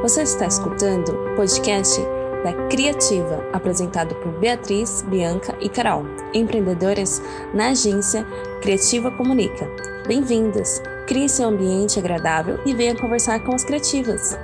Você está escutando o podcast da Criativa, apresentado por Beatriz, Bianca e Carol, empreendedoras na agência Criativa Comunica. Bem-vindas! Crie seu ambiente agradável e venha conversar com as criativas.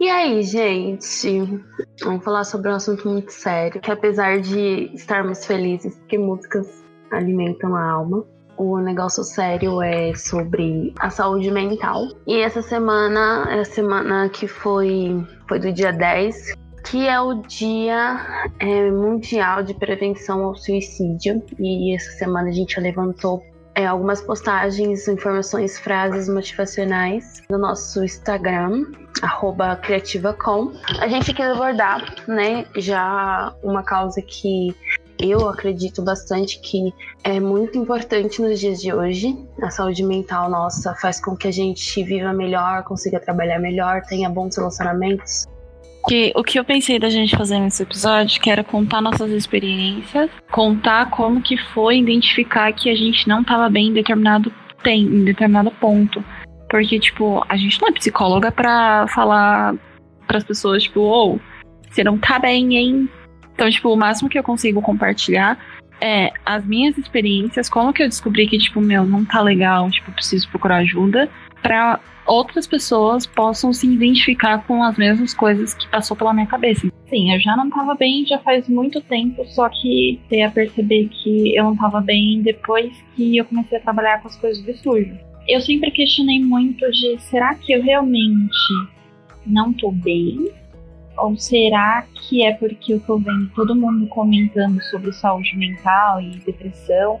E aí, gente? Vamos falar sobre um assunto muito sério, que apesar de estarmos felizes, porque músicas alimentam a alma, o negócio sério é sobre a saúde mental. E essa semana, é a semana que foi, foi do dia 10, que é o Dia é, Mundial de Prevenção ao Suicídio. E essa semana a gente levantou é, algumas postagens, informações, frases motivacionais no nosso Instagram, criativacom. A gente quer abordar, né, já uma causa que eu acredito bastante que é muito importante nos dias de hoje. A saúde mental nossa faz com que a gente viva melhor, consiga trabalhar melhor, tenha bons relacionamentos. Que, o que eu pensei da gente fazer nesse episódio, que era contar nossas experiências, contar como que foi identificar que a gente não estava bem em determinado tem, em determinado ponto. Porque, tipo, a gente não é psicóloga para falar para as pessoas, tipo, ou oh, você não tá bem, hein? Então, tipo, o máximo que eu consigo compartilhar é as minhas experiências, como que eu descobri que, tipo, meu, não tá legal, tipo, preciso procurar ajuda, para outras pessoas possam se identificar com as mesmas coisas que passou pela minha cabeça. Sim, eu já não tava bem já faz muito tempo, só que comecei a perceber que eu não tava bem depois que eu comecei a trabalhar com as coisas de sujo. Eu sempre questionei muito de será que eu realmente não tô bem? Ou será que é porque eu tô vendo todo mundo comentando sobre saúde mental e depressão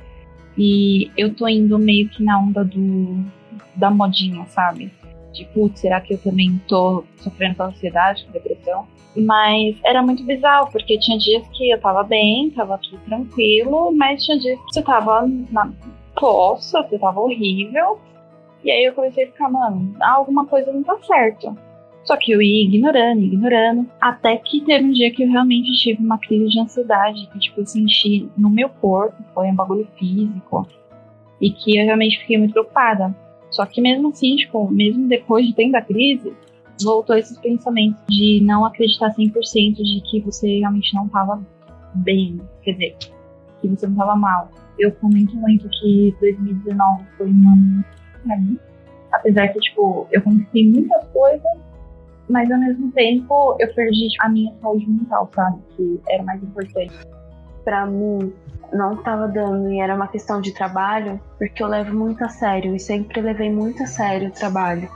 e eu tô indo meio que na onda do da modinha, sabe? Tipo, será que eu também tô sofrendo com ansiedade, com depressão? Mas era muito bizarro, porque tinha dias que eu tava bem, tava tudo tranquilo, mas tinha dias que você tava na poça, você tava horrível. E aí eu comecei a ficar, mano, alguma coisa não tá certo. Só que eu ia ignorando, ignorando, até que teve um dia que eu realmente tive uma crise de ansiedade, que tipo, eu senti no meu corpo, foi um bagulho físico, e que eu realmente fiquei muito preocupada. Só que mesmo assim, tipo, mesmo depois de ter a crise, voltou esses pensamentos de não acreditar 100% de que você realmente não estava bem, quer dizer, que você não estava mal. Eu comento muito que 2019 foi um ano pra mim, apesar que, tipo, eu conquistei muitas coisas, mas ao mesmo tempo eu perdi a minha saúde mental, sabe? Que era mais importante. Para mim, não estava dando e era uma questão de trabalho, porque eu levo muito a sério e sempre levei muito a sério o trabalho.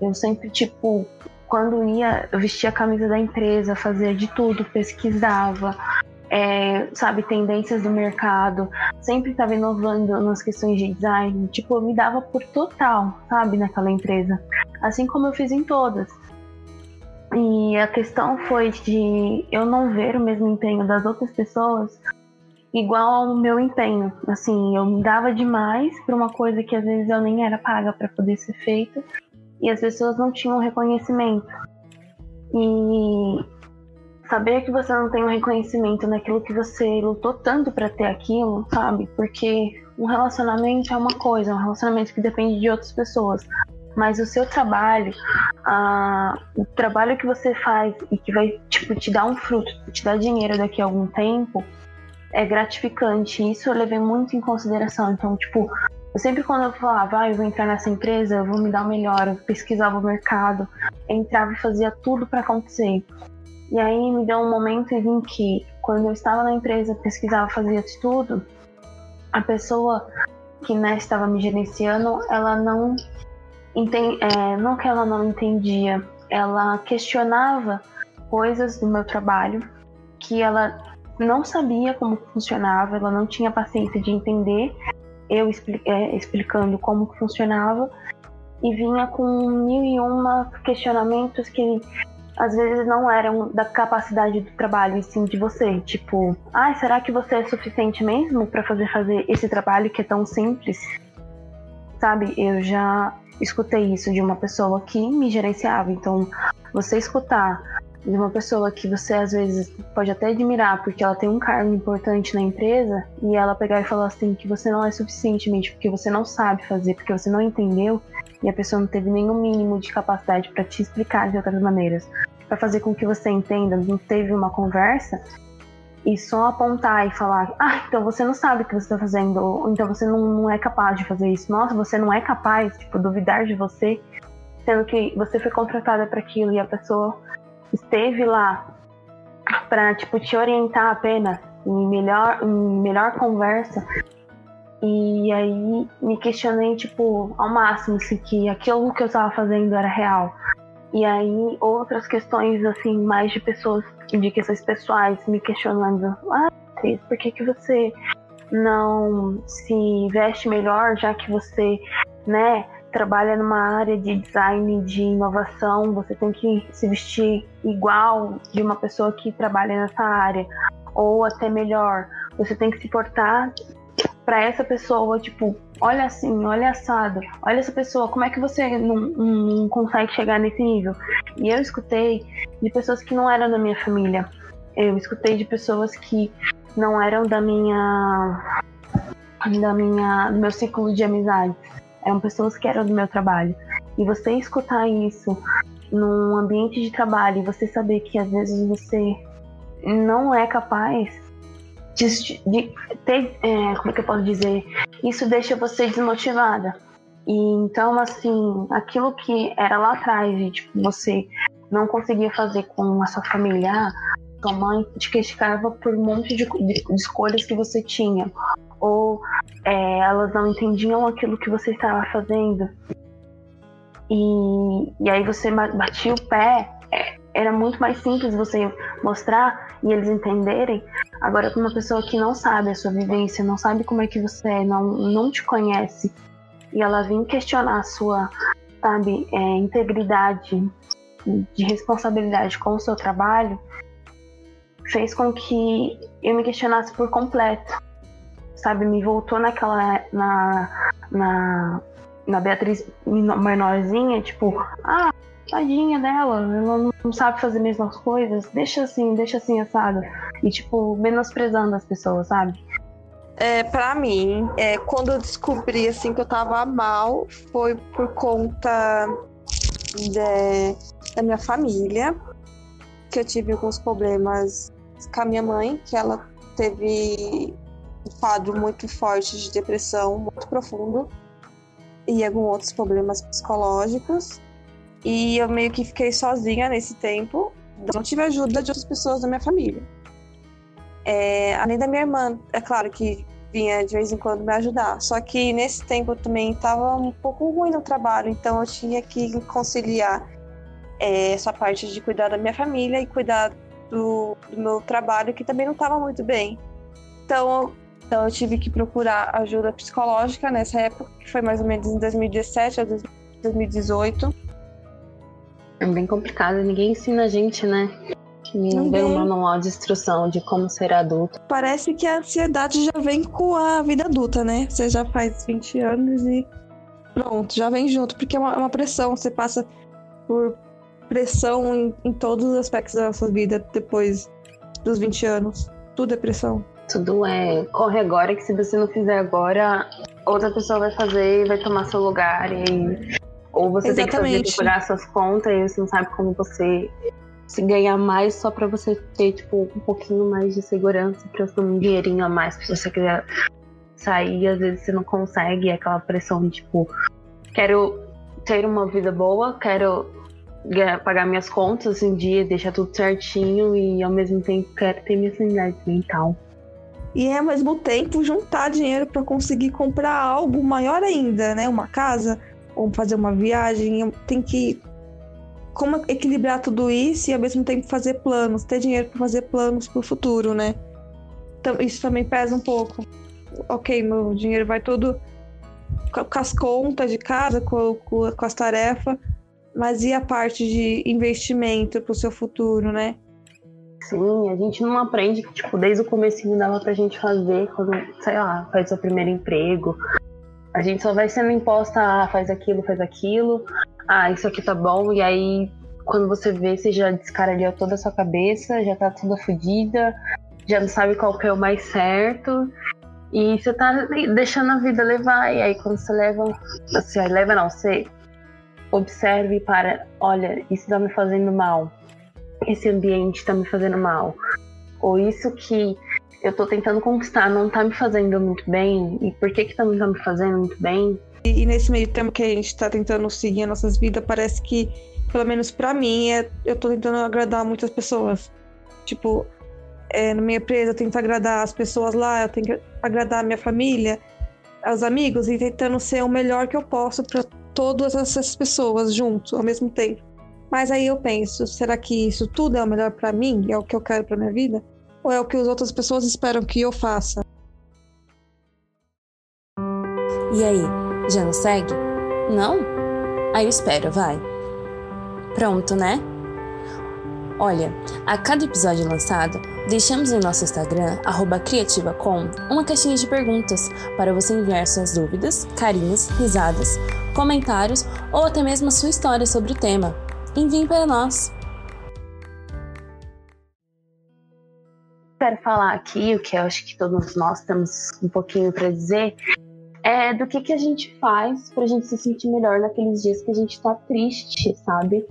Eu sempre, tipo, quando ia, eu vestia a camisa da empresa, fazia de tudo, pesquisava, é, sabe, tendências do mercado, sempre estava inovando nas questões de design, tipo, eu me dava por total, sabe, naquela empresa. Assim como eu fiz em todas. E a questão foi de eu não ver o mesmo empenho das outras pessoas igual ao meu empenho. Assim, eu dava demais para uma coisa que às vezes eu nem era paga para poder ser feita e as pessoas não tinham reconhecimento. E saber que você não tem um reconhecimento naquilo que você lutou tanto para ter aquilo, sabe? Porque um relacionamento é uma coisa, um relacionamento que depende de outras pessoas mas o seu trabalho, a, o trabalho que você faz e que vai tipo, te dar um fruto, te dar dinheiro daqui a algum tempo, é gratificante. Isso eu levei muito em consideração. Então, tipo, eu sempre quando eu falava, ah, eu vou entrar nessa empresa, eu vou me dar o melhor, eu pesquisava o mercado, entrava e fazia tudo para acontecer. E aí me deu um momento em que, quando eu estava na empresa, pesquisava, fazia tudo, a pessoa que né, estava me gerenciando, ela não é, não que ela não entendia, ela questionava coisas do meu trabalho que ela não sabia como funcionava, ela não tinha paciência de entender eu é, explicando como funcionava e vinha com mil e uma questionamentos que às vezes não eram da capacidade do trabalho, e sim de você. Tipo, ah, será que você é suficiente mesmo para fazer fazer esse trabalho que é tão simples? Sabe, eu já escutei isso de uma pessoa que me gerenciava. Então, você escutar de uma pessoa que você às vezes pode até admirar porque ela tem um cargo importante na empresa e ela pegar e falar assim que você não é suficientemente porque você não sabe fazer, porque você não entendeu, e a pessoa não teve nenhum mínimo de capacidade para te explicar de outras maneiras, para fazer com que você entenda, não teve uma conversa, e só apontar e falar, ah, então você não sabe o que você está fazendo, ou então você não, não é capaz de fazer isso, nossa, você não é capaz, tipo, duvidar de você, sendo que você foi contratada para aquilo e a pessoa esteve lá para tipo te orientar apenas em melhor em melhor conversa. E aí me questionei tipo ao máximo se que aquilo que eu estava fazendo era real e aí outras questões assim mais de pessoas de questões pessoais me questionando ah Cris, por que que você não se veste melhor já que você né trabalha numa área de design, de inovação, você tem que se vestir igual de uma pessoa que trabalha nessa área, ou até melhor, você tem que se portar para essa pessoa, tipo, olha assim, olha assado, olha essa pessoa, como é que você não, não consegue chegar nesse nível? E eu escutei de pessoas que não eram da minha família, eu escutei de pessoas que não eram da minha da minha do meu ciclo de amizades eram pessoas que eram do meu trabalho. E você escutar isso num ambiente de trabalho e você saber que às vezes você não é capaz de, de ter, é, como é que eu posso dizer? Isso deixa você desmotivada. E então, assim, aquilo que era lá atrás, e, tipo, você não conseguia fazer com a sua família, ah, sua mãe te criticava por um monte de, de, de escolhas que você tinha, ou é, elas não entendiam aquilo que você estava fazendo. E, e aí você batia o pé, é, era muito mais simples você mostrar e eles entenderem. Agora, com uma pessoa que não sabe a sua vivência, não sabe como é que você é, não, não te conhece, e ela vem questionar a sua, sabe, é, integridade, de responsabilidade com o seu trabalho, fez com que eu me questionasse por completo sabe, me voltou naquela. na. na, na Beatriz menorzinha, tipo, ah, tadinha dela, ela não sabe fazer as mesmas coisas, deixa assim, deixa assim assado. E, tipo, menosprezando as pessoas, sabe? É, para mim, é, quando eu descobri assim que eu tava mal, foi por conta de, da minha família, que eu tive alguns problemas com a minha mãe, que ela teve um quadro muito forte de depressão, muito profundo, e alguns outros problemas psicológicos. E eu meio que fiquei sozinha nesse tempo. Não tive ajuda de outras pessoas da minha família. É, além da minha irmã, é claro que vinha de vez em quando me ajudar. Só que nesse tempo eu também estava um pouco ruim no trabalho, então eu tinha que conciliar é, essa parte de cuidar da minha família e cuidar do, do meu trabalho, que também não estava muito bem. Então então eu tive que procurar ajuda psicológica nessa época, que foi mais ou menos em 2017 a 2018. É bem complicado, ninguém ensina a gente, né? Não vem um manual de instrução de como ser adulto. Parece que a ansiedade já vem com a vida adulta, né? Você já faz 20 anos e pronto, já vem junto, porque é uma, é uma pressão. Você passa por pressão em, em todos os aspectos da sua vida depois dos 20 anos. Tudo é pressão. Tudo é corre agora, que se você não fizer agora, outra pessoa vai fazer e vai tomar seu lugar. E, ou você Exatamente. tem que fazer procurar suas contas e você não sabe como você se ganhar mais só para você ter, tipo, um pouquinho mais de segurança, pra ter um dinheirinho a mais se você quiser sair. Às vezes você não consegue, é aquela pressão de, tipo, quero ter uma vida boa, quero pagar minhas contas em dia, deixar tudo certinho e ao mesmo tempo quero ter minha sanidade mental e ao mesmo tempo juntar dinheiro para conseguir comprar algo maior ainda, né? Uma casa ou fazer uma viagem. Tem que como equilibrar tudo isso e ao mesmo tempo fazer planos, ter dinheiro para fazer planos para o futuro, né? Então, isso também pesa um pouco. Ok, meu dinheiro vai todo com as contas de casa, com, com, com as tarefas, mas e a parte de investimento para o seu futuro, né? Sim, a gente não aprende que, tipo, desde o comecinho dava pra gente fazer quando, sei lá, faz seu primeiro emprego. A gente só vai sendo imposta, ah, faz aquilo, faz aquilo, ah, isso aqui tá bom, e aí quando você vê, você já descaralhou toda a sua cabeça, já tá toda fodida, já não sabe qual que é o mais certo. E você tá deixando a vida levar, e aí quando você leva. Você leva não, você observe para, olha, isso está me fazendo mal, esse ambiente está me fazendo mal, ou isso que eu estou tentando conquistar não está me fazendo muito bem, e por que que tá não está me fazendo muito bem? E, e nesse meio tempo que a gente está tentando seguir nossas vidas, parece que, pelo menos para mim, é, eu estou tentando agradar muitas pessoas. Tipo, é, na minha empresa eu tento agradar as pessoas lá, eu tenho que agradar a minha família, aos amigos e tentando ser o melhor que eu posso para todas essas pessoas juntos ao mesmo tempo. Mas aí eu penso, será que isso tudo é o melhor para mim? É o que eu quero para minha vida? Ou é o que as outras pessoas esperam que eu faça? E aí, já não segue? Não? Aí eu espero, vai. Pronto, né? Olha, a cada episódio lançado, deixamos em nosso Instagram, criativacom, uma caixinha de perguntas para você enviar suas dúvidas, carinhos, risadas, comentários ou até mesmo a sua história sobre o tema. Envie para nós! Quero falar aqui o que eu acho que todos nós temos um pouquinho para dizer é do que, que a gente faz para a gente se sentir melhor naqueles dias que a gente está triste, sabe?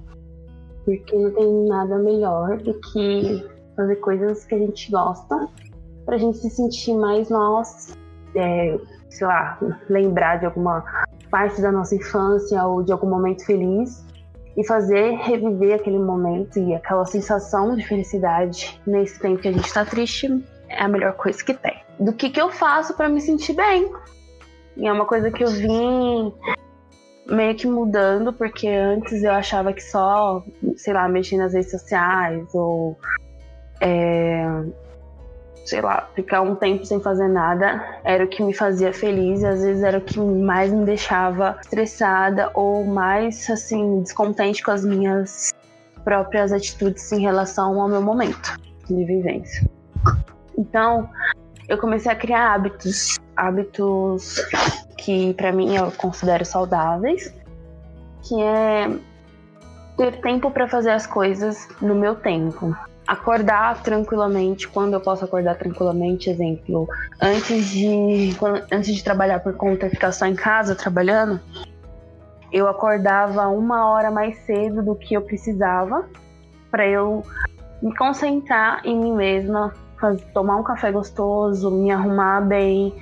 porque não tem nada melhor do que fazer coisas que a gente gosta pra gente se sentir mais nós, é, sei lá, lembrar de alguma parte da nossa infância ou de algum momento feliz e fazer reviver aquele momento e aquela sensação de felicidade nesse tempo que a gente tá triste é a melhor coisa que tem. Do que que eu faço para me sentir bem? E é uma coisa que eu vim meio que mudando, porque antes eu achava que só, sei lá, mexer nas redes sociais ou. É, sei lá, ficar um tempo sem fazer nada era o que me fazia feliz e às vezes era o que mais me deixava estressada ou mais, assim, descontente com as minhas próprias atitudes em relação ao meu momento de vivência. Então, eu comecei a criar hábitos, hábitos que para mim eu considero saudáveis, que é ter tempo para fazer as coisas no meu tempo. Acordar tranquilamente, quando eu posso acordar tranquilamente, exemplo, antes de, quando, antes de trabalhar por conta ficar só em casa trabalhando, eu acordava uma hora mais cedo do que eu precisava para eu me concentrar em mim mesma, fazer, tomar um café gostoso, me arrumar bem,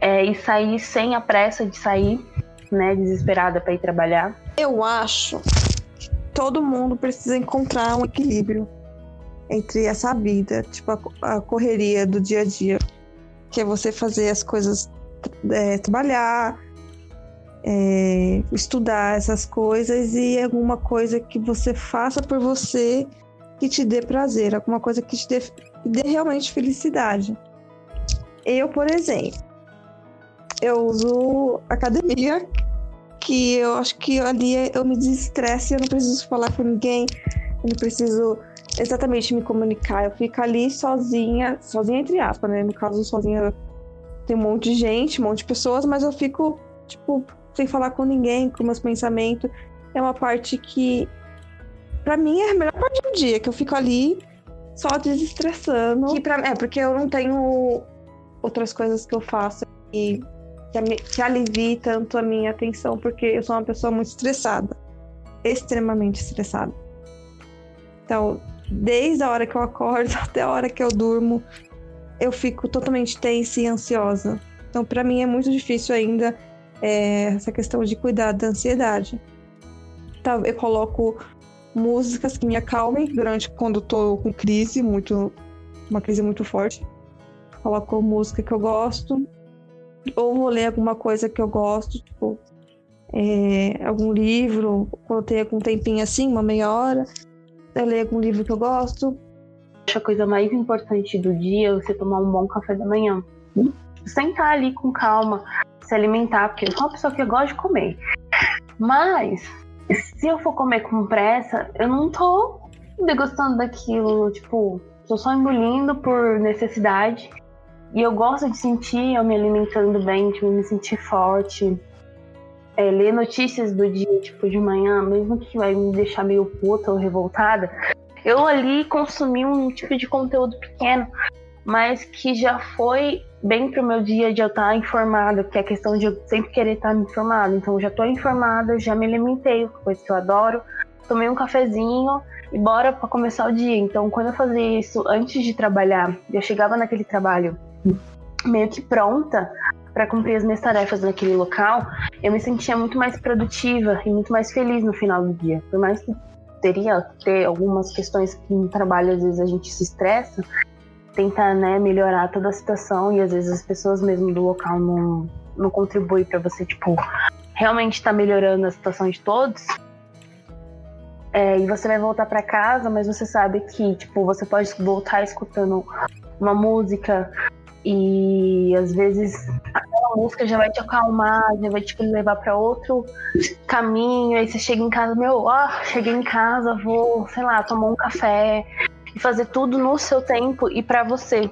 é, e sair sem a pressa de sair, né, desesperada para ir trabalhar. Eu acho que todo mundo precisa encontrar um equilíbrio entre essa vida, tipo a, a correria do dia a dia, que é você fazer as coisas, é, trabalhar, é, estudar essas coisas e alguma coisa que você faça por você que te dê prazer, alguma coisa que te dê, que dê realmente felicidade. Eu, por exemplo, eu uso academia, que eu acho que ali eu me desestresse, eu não preciso falar com ninguém, eu não preciso exatamente me comunicar. Eu fico ali sozinha, sozinha entre aspas, né? No caso, sozinha tem um monte de gente, um monte de pessoas, mas eu fico, tipo, sem falar com ninguém, com meus pensamentos. É uma parte que, para mim, é a melhor parte do dia, que eu fico ali só desestressando. Que pra, é, porque eu não tenho outras coisas que eu faço e que, que alivie tanto a minha atenção, porque eu sou uma pessoa muito estressada. Extremamente estressada. Então, desde a hora que eu acordo até a hora que eu durmo, eu fico totalmente tensa e ansiosa. Então, para mim é muito difícil ainda é, essa questão de cuidar da ansiedade. Então, eu coloco músicas que me acalmem durante quando tô com crise, muito uma crise muito forte. Coloco música que eu gosto ou vou ler alguma coisa que eu gosto, tipo, é, algum livro, quando eu tenho algum tempinho assim, uma meia hora, eu leio algum livro que eu gosto. Acho a coisa mais importante do dia é você tomar um bom café da manhã. Sentar ali com calma, se alimentar, porque eu sou uma pessoa que gosta de comer. Mas, se eu for comer com pressa, eu não tô degustando daquilo, tipo, tô só engolindo por necessidade. E eu gosto de sentir eu me alimentando bem, tipo, me sentir forte. É, ler notícias do dia, tipo, de manhã, mesmo que vai me deixar meio puta ou revoltada, eu ali consumi um tipo de conteúdo pequeno mas que já foi bem pro meu dia de eu estar informada, que é a questão de eu sempre querer estar informada. Então já tô informada, já me alimentei, coisa que eu adoro, tomei um cafezinho e bora para começar o dia. Então quando eu fazia isso antes de trabalhar, eu chegava naquele trabalho meio que pronta para cumprir as minhas tarefas naquele local, eu me sentia muito mais produtiva e muito mais feliz no final do dia. Por mais que teria ter algumas questões que no trabalho às vezes a gente se estressa, tentar né, melhorar toda a situação e às vezes as pessoas mesmo do local não, não contribuem para você, tipo, realmente estar tá melhorando a situação de todos. É, e você vai voltar para casa, mas você sabe que, tipo, você pode voltar escutando uma música e às vezes música já vai te acalmar, já vai te levar para outro caminho. Aí você chega em casa, meu, ó, cheguei em casa, vou, sei lá, tomar um café, e fazer tudo no seu tempo e para você.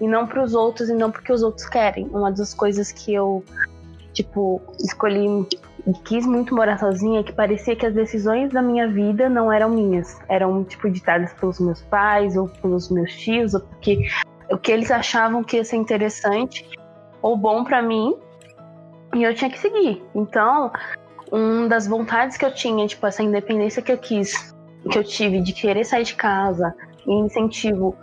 E não para os outros e não porque os outros querem. Uma das coisas que eu, tipo, escolhi e quis muito morar sozinha é que parecia que as decisões da minha vida não eram minhas. Eram, tipo, ditadas pelos meus pais ou pelos meus tios, ou porque o que eles achavam que ia ser interessante ou bom para mim e eu tinha que seguir. Então, uma das vontades que eu tinha, tipo, essa independência que eu quis, que eu tive de querer sair de casa, incentivo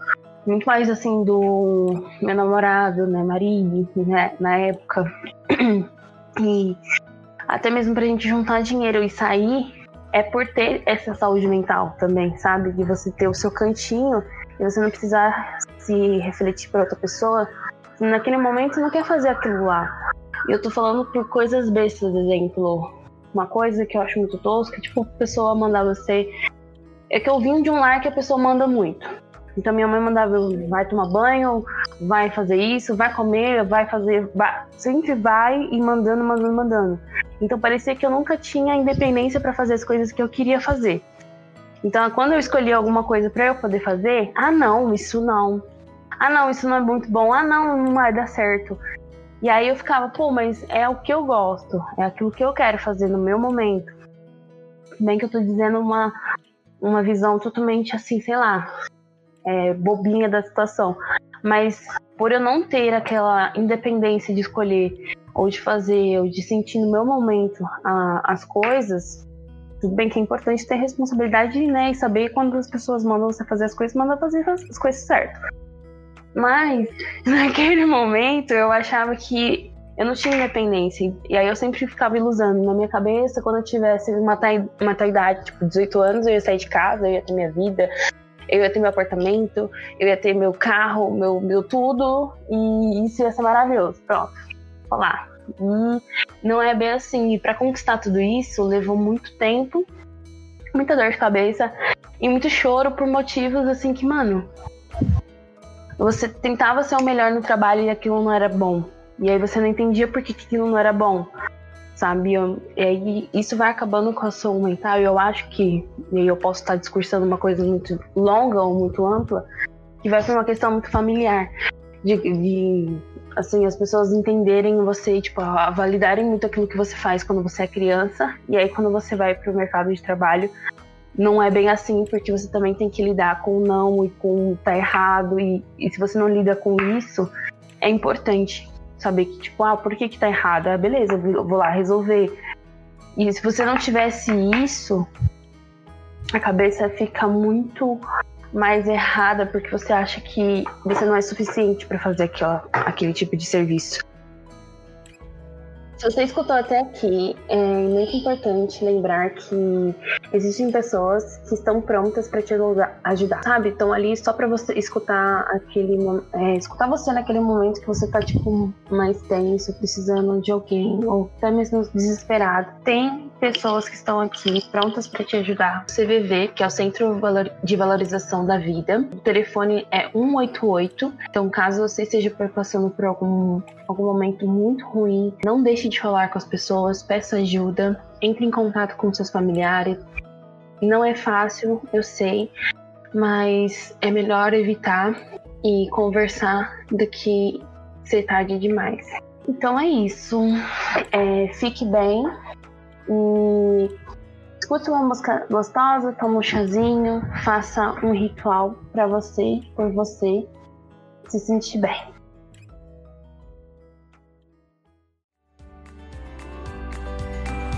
muito mais assim do meu namorado, né, marido, né, na época. E até mesmo pra gente juntar dinheiro e sair é por ter essa saúde mental também, sabe? De você ter o seu cantinho e você não precisar se refletir para outra pessoa. Naquele momento não quer fazer aquilo lá. E eu tô falando por coisas bestas, exemplo. Uma coisa que eu acho muito tosca, tipo, a pessoa mandar você é que eu vim de um lar que a pessoa manda muito. Então minha mãe mandava, vai tomar banho, vai fazer isso, vai comer, vai fazer, vai, sempre vai e mandando, mandando, mandando. Então parecia que eu nunca tinha independência para fazer as coisas que eu queria fazer. Então quando eu escolhi alguma coisa para eu poder fazer, ah não, isso não. Ah não, isso não é muito bom. Ah não, não vai dar certo. E aí eu ficava, pô, mas é o que eu gosto, é aquilo que eu quero fazer no meu momento. Bem que eu tô dizendo uma uma visão totalmente assim, sei lá, é, bobinha da situação. Mas por eu não ter aquela independência de escolher ou de fazer ou de sentir no meu momento a, as coisas, tudo bem que é importante ter responsabilidade né, e saber quando as pessoas mandam você fazer as coisas, manda fazer as coisas certo. Mas naquele momento eu achava que eu não tinha independência. E aí eu sempre ficava ilusando na minha cabeça, quando eu tivesse uma, uma tal idade, tipo 18 anos, eu ia sair de casa, eu ia ter minha vida, eu ia ter meu apartamento, eu ia ter meu carro, meu, meu tudo, e isso ia ser maravilhoso. Pronto, falar. Hum, não é bem assim. E para conquistar tudo isso, levou muito tempo, muita dor de cabeça e muito choro por motivos assim que, mano, você tentava ser o melhor no trabalho e aquilo não era bom. E aí você não entendia por que aquilo não era bom, sabe? e aí isso vai acabando com a saúde mental. E eu acho que, e aí eu posso estar discursando uma coisa muito longa ou muito ampla, que vai ser uma questão muito familiar. De, de, assim, as pessoas entenderem você, tipo, validarem muito aquilo que você faz quando você é criança. E aí quando você vai para o mercado de trabalho, não é bem assim, porque você também tem que lidar com o não e com o tá errado. E, e se você não lida com isso, é importante saber que, tipo, ah, por que que tá errado? Ah, beleza, eu vou lá resolver. E se você não tivesse isso, a cabeça fica muito mais errada porque você acha que você não é suficiente para fazer aquela, aquele tipo de serviço. Se você escutou até aqui, é muito importante lembrar que existem pessoas que estão prontas para te ajudar, sabe? Estão ali só para você escutar aquele, é, escutar você naquele momento que você tá tipo mais tenso, precisando de alguém ou até mesmo desesperado. Tem pessoas que estão aqui prontas para te ajudar. O CVV, que é o Centro de Valorização da Vida, o telefone é 188. Então, caso você esteja passando por algum algum momento muito ruim, não deixe de falar com as pessoas, peça ajuda, entre em contato com seus familiares. Não é fácil, eu sei, mas é melhor evitar e conversar do que ser tarde demais. Então é isso. É, fique bem e escute uma música gostosa, tome um chazinho, faça um ritual para você, por você se sentir bem.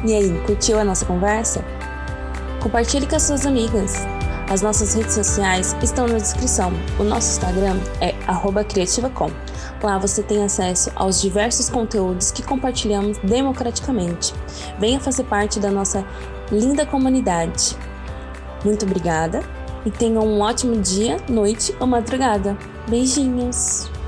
E aí, curtiu a nossa conversa? Compartilhe com as suas amigas. As nossas redes sociais estão na descrição. O nosso Instagram é criativacom. Lá você tem acesso aos diversos conteúdos que compartilhamos democraticamente. Venha fazer parte da nossa linda comunidade. Muito obrigada e tenha um ótimo dia, noite ou madrugada. Beijinhos!